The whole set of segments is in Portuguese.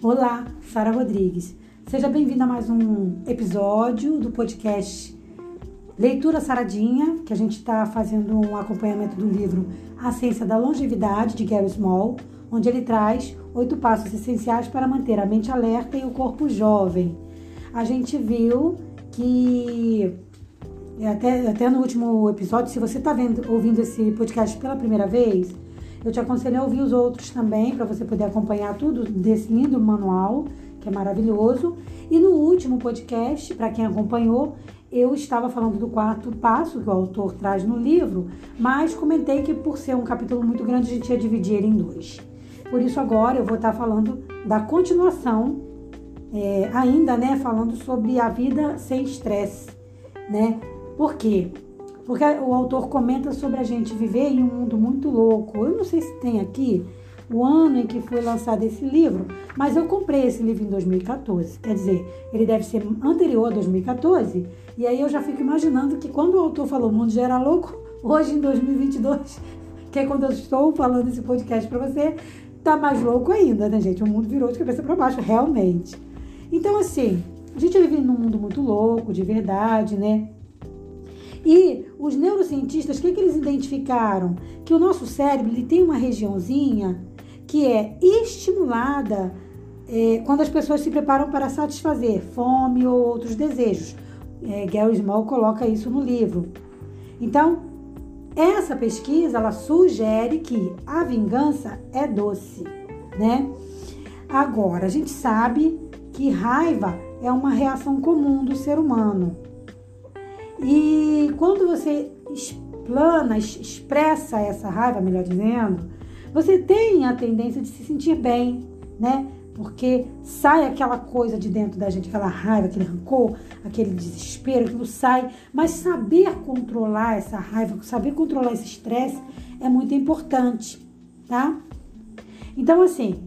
Olá, Sara Rodrigues. Seja bem-vinda a mais um episódio do podcast Leitura Saradinha, que a gente está fazendo um acompanhamento do livro A Ciência da Longevidade, de Gary Small, onde ele traz oito passos essenciais para manter a mente alerta e o corpo jovem. A gente viu que até, até no último episódio, se você está ouvindo esse podcast pela primeira vez, eu te aconselho a ouvir os outros também, para você poder acompanhar tudo desse lindo manual, que é maravilhoso. E no último podcast, para quem acompanhou, eu estava falando do quarto passo que o autor traz no livro, mas comentei que por ser um capítulo muito grande, a gente ia dividir ele em dois. Por isso, agora eu vou estar falando da continuação, é, ainda, né, falando sobre a vida sem estresse, né? Por quê? Porque o autor comenta sobre a gente viver em um mundo muito louco. Eu não sei se tem aqui o ano em que foi lançado esse livro, mas eu comprei esse livro em 2014. Quer dizer, ele deve ser anterior a 2014. E aí eu já fico imaginando que quando o autor falou o mundo já era louco, hoje em 2022, que é quando eu estou falando esse podcast para você, tá mais louco ainda, né, gente? O mundo virou de cabeça para baixo, realmente. Então, assim, a gente vive num mundo muito louco, de verdade, né? E os neurocientistas, o que, que eles identificaram? Que o nosso cérebro ele tem uma regiãozinha que é estimulada é, quando as pessoas se preparam para satisfazer fome ou outros desejos. É, Gary Small coloca isso no livro. Então, essa pesquisa ela sugere que a vingança é doce, né? Agora, a gente sabe que raiva é uma reação comum do ser humano. E quando você explana, expressa essa raiva, melhor dizendo, você tem a tendência de se sentir bem, né? Porque sai aquela coisa de dentro da gente, aquela raiva, aquele rancor, aquele desespero, aquilo sai. Mas saber controlar essa raiva, saber controlar esse estresse é muito importante, tá? Então, assim,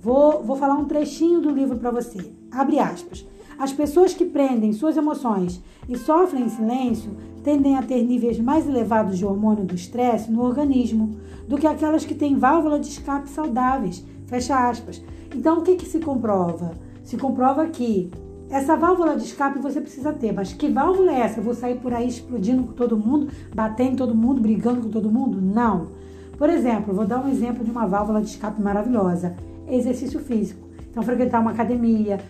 vou, vou falar um trechinho do livro para você. Abre aspas. As pessoas que prendem suas emoções e sofrem em silêncio tendem a ter níveis mais elevados de hormônio do estresse no organismo do que aquelas que têm válvula de escape saudáveis. Fecha aspas. Então, o que, que se comprova? Se comprova que essa válvula de escape você precisa ter, mas que válvula é essa? Eu vou sair por aí explodindo com todo mundo, batendo em todo mundo, brigando com todo mundo? Não. Por exemplo, vou dar um exemplo de uma válvula de escape maravilhosa: exercício físico. Então, frequentar uma academia,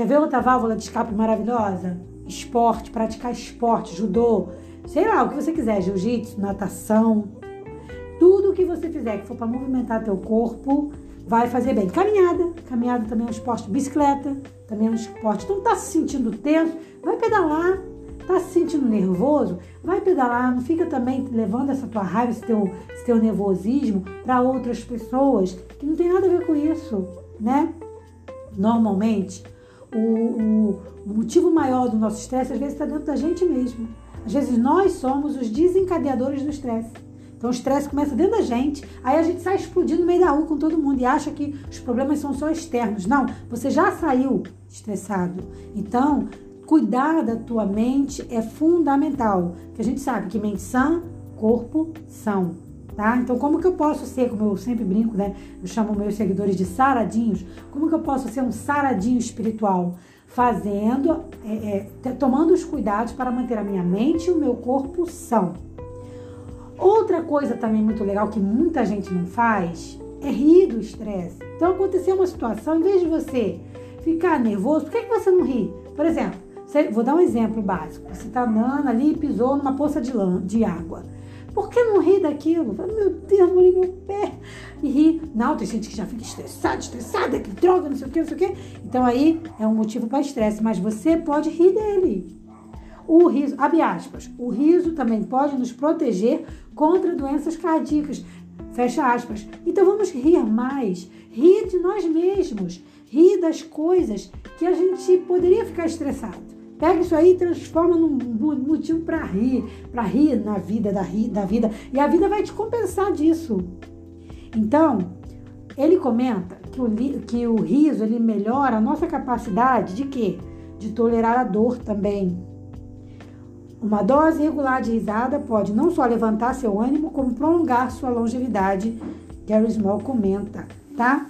Quer ver outra válvula de escape maravilhosa? Esporte, praticar esporte, judô, sei lá, o que você quiser, jiu-jitsu, natação. Tudo o que você fizer que for para movimentar teu corpo vai fazer bem. Caminhada, caminhada também é um esporte. Bicicleta também é um esporte. Então tá se sentindo tenso, vai pedalar. Tá se sentindo nervoso? Vai pedalar. Não fica também levando essa tua raiva, esse teu, esse teu nervosismo para outras pessoas que não tem nada a ver com isso, né? Normalmente, o, o, motivo maior do nosso estresse às vezes está dentro da gente mesmo. Às vezes nós somos os desencadeadores do estresse. Então o estresse começa dentro da gente, aí a gente sai explodindo no meio da rua com todo mundo e acha que os problemas são só externos. Não, você já saiu estressado. Então, cuidar da tua mente é fundamental. Porque a gente sabe que mente sã, corpo são. Tá? Então, como que eu posso ser, como eu sempre brinco, né? Eu chamo meus seguidores de saradinhos. Como que eu posso ser um saradinho espiritual? Fazendo, é, é, tomando os cuidados para manter a minha mente e o meu corpo são. Outra coisa também muito legal que muita gente não faz é rir do estresse. Então, aconteceu uma situação, em vez de você ficar nervoso, por que, que você não ri? Por exemplo, você, vou dar um exemplo básico. Você está andando ali e pisou numa poça de, lã, de água. Por que não rir daquilo? Meu Deus, molhei meu pé. E rir. Não, tem gente que já fica estressada, estressada, que droga, não sei o que, não sei o que. Então aí é um motivo para estresse, mas você pode rir dele. O riso, abre aspas, o riso também pode nos proteger contra doenças cardíacas. Fecha aspas. Então vamos rir mais. Rir de nós mesmos. Rir das coisas que a gente poderia ficar estressado. Pega isso aí e transforma num motivo para rir, para rir na vida da, da vida. E a vida vai te compensar disso. Então, ele comenta que o, que o riso ele melhora a nossa capacidade de quê? De tolerar a dor também. Uma dose regular de risada pode não só levantar seu ânimo, como prolongar sua longevidade. Gary Small comenta, tá?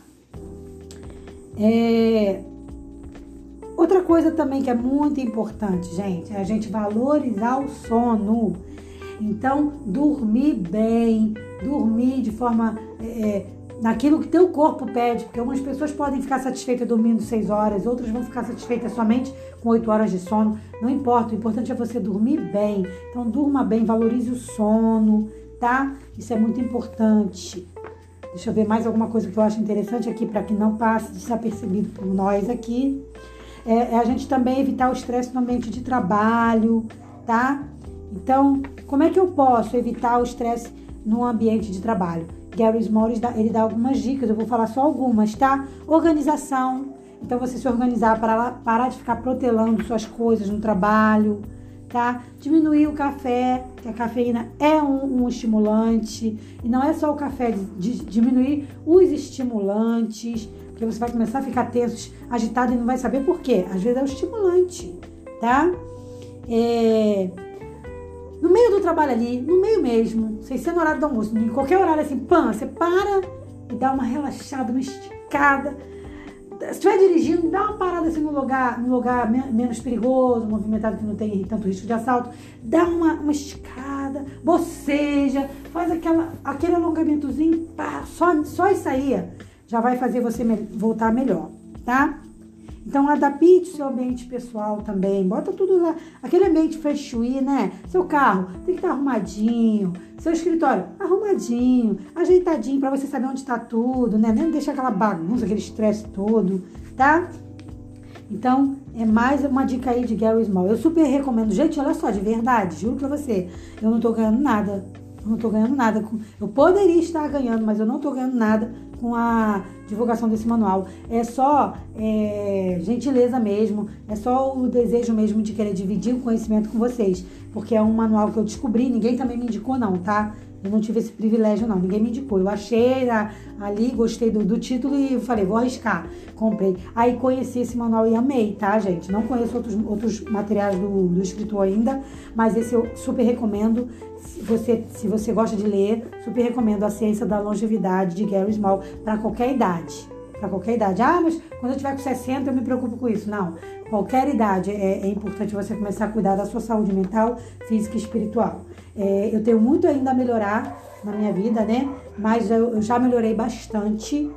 É... Outra coisa também que é muito importante, gente, é a gente valorizar o sono. Então, dormir bem, dormir de forma é, naquilo que teu corpo pede, porque algumas pessoas podem ficar satisfeitas dormindo 6 horas, outras vão ficar satisfeitas somente com 8 horas de sono. Não importa, o importante é você dormir bem. Então, durma bem, valorize o sono, tá? Isso é muito importante. Deixa eu ver mais alguma coisa que eu acho interessante aqui para que não passe desapercebido por nós aqui. É, é a gente também evitar o estresse no ambiente de trabalho, tá? Então, como é que eu posso evitar o estresse no ambiente de trabalho? Gary Small ele dá algumas dicas, eu vou falar só algumas, tá? Organização. Então, você se organizar para parar de ficar protelando suas coisas no trabalho, tá? Diminuir o café, que a cafeína é um, um estimulante. E não é só o café, de, de, diminuir os estimulantes, porque você vai começar a ficar tenso, agitado e não vai saber por quê. Às vezes é o estimulante, tá? É... No meio do trabalho ali, no meio mesmo, sem ser no horário do almoço, em qualquer horário assim, pã, você para e dá uma relaxada, uma esticada se estiver dirigindo, dá uma parada assim no lugar, no lugar menos perigoso, movimentado que não tem tanto risco de assalto, dá uma, uma escada, boceja, faz aquela, aquele alongamentozinho, pá, só, só isso aí já vai fazer você voltar melhor, tá? Então adapte o seu ambiente pessoal também, bota tudo lá, aquele ambiente fechui, né? Seu carro tem que estar arrumadinho, seu escritório arrumadinho, ajeitadinho para você saber onde está tudo, né? Nem deixar aquela bagunça, aquele estresse todo, tá? Então, é mais uma dica aí de Gary Small. Eu super recomendo. Gente, olha só, de verdade, juro pra você, eu não tô ganhando nada. Eu não tô ganhando nada. Eu poderia estar ganhando, mas eu não tô ganhando nada com a divulgação desse manual. É só é, gentileza mesmo, é só o desejo mesmo de querer dividir o conhecimento com vocês, porque é um manual que eu descobri, ninguém também me indicou não, tá? Eu não tive esse privilégio, não. Ninguém me indicou. Eu achei ali, gostei do, do título e falei, vou arriscar. Comprei. Aí conheci esse manual e amei, tá, gente? Não conheço outros, outros materiais do, do escritor ainda, mas esse eu super recomendo. Se você, se você gosta de ler, super recomendo A Ciência da Longevidade de Gary Small para qualquer idade. Para qualquer idade. Ah, mas quando eu tiver com 60 eu me preocupo com isso. Não. Qualquer idade é, é importante você começar a cuidar da sua saúde mental, física e espiritual. É, eu tenho muito ainda a melhorar na minha vida, né? Mas eu, eu já melhorei bastante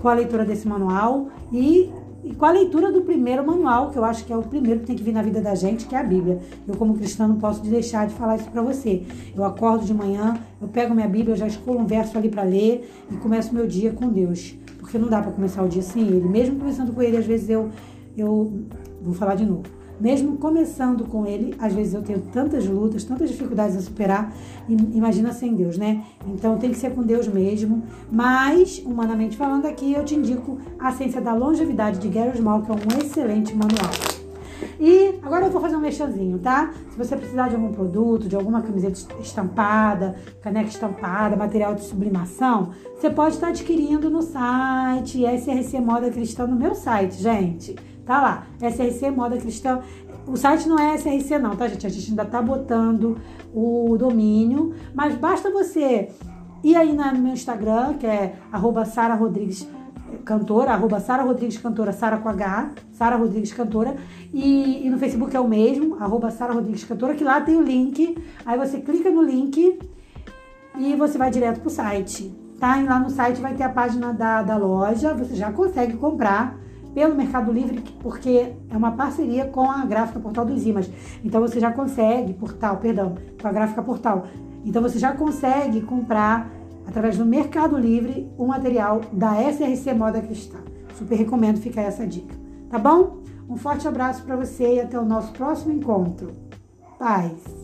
com a leitura desse manual e, e, com a leitura do primeiro manual, que eu acho que é o primeiro que tem que vir na vida da gente, que é a Bíblia. Eu, como cristã, não posso deixar de falar isso para você. Eu acordo de manhã, eu pego minha Bíblia, eu já escolho um verso ali para ler e começo meu dia com Deus. Porque não dá para começar o dia sem Ele. Mesmo começando com Ele, às vezes eu, eu vou falar de novo mesmo começando com ele, às vezes eu tenho tantas lutas, tantas dificuldades a superar, imagina sem Deus, né? Então tem que ser com Deus mesmo. Mas, humanamente falando aqui, eu te indico a Ciência da Longevidade de Gary Small, que é um excelente manual. E agora eu vou fazer um mexãozinho, tá? Se você precisar de algum produto, de alguma camiseta estampada, caneca estampada, material de sublimação, você pode estar adquirindo no site SRC Moda Cristã, no meu site, gente. Tá lá, SRC Moda Cristã. O site não é SRC não, tá, gente? A gente ainda tá botando o domínio, mas basta você ir aí no meu Instagram, que é arroba Sara Rodrigues Cantora, arroba Sara Rodrigues Cantora, Sara com H, Sara Rodrigues Cantora, e, e, no Facebook é o mesmo, arroba Sara Rodrigues Cantora, que lá tem o link, aí você clica no link e você vai direto pro site, tá? E lá no site vai ter a página da, da loja, você já consegue comprar pelo Mercado Livre, porque é uma parceria com a gráfica Portal dos Imas. Então você já consegue, portal, perdão, com a gráfica Portal. Então você já consegue comprar através do Mercado Livre o material da SRC Moda Cristã. Super recomendo, fica essa dica. Tá bom? Um forte abraço para você e até o nosso próximo encontro. Paz!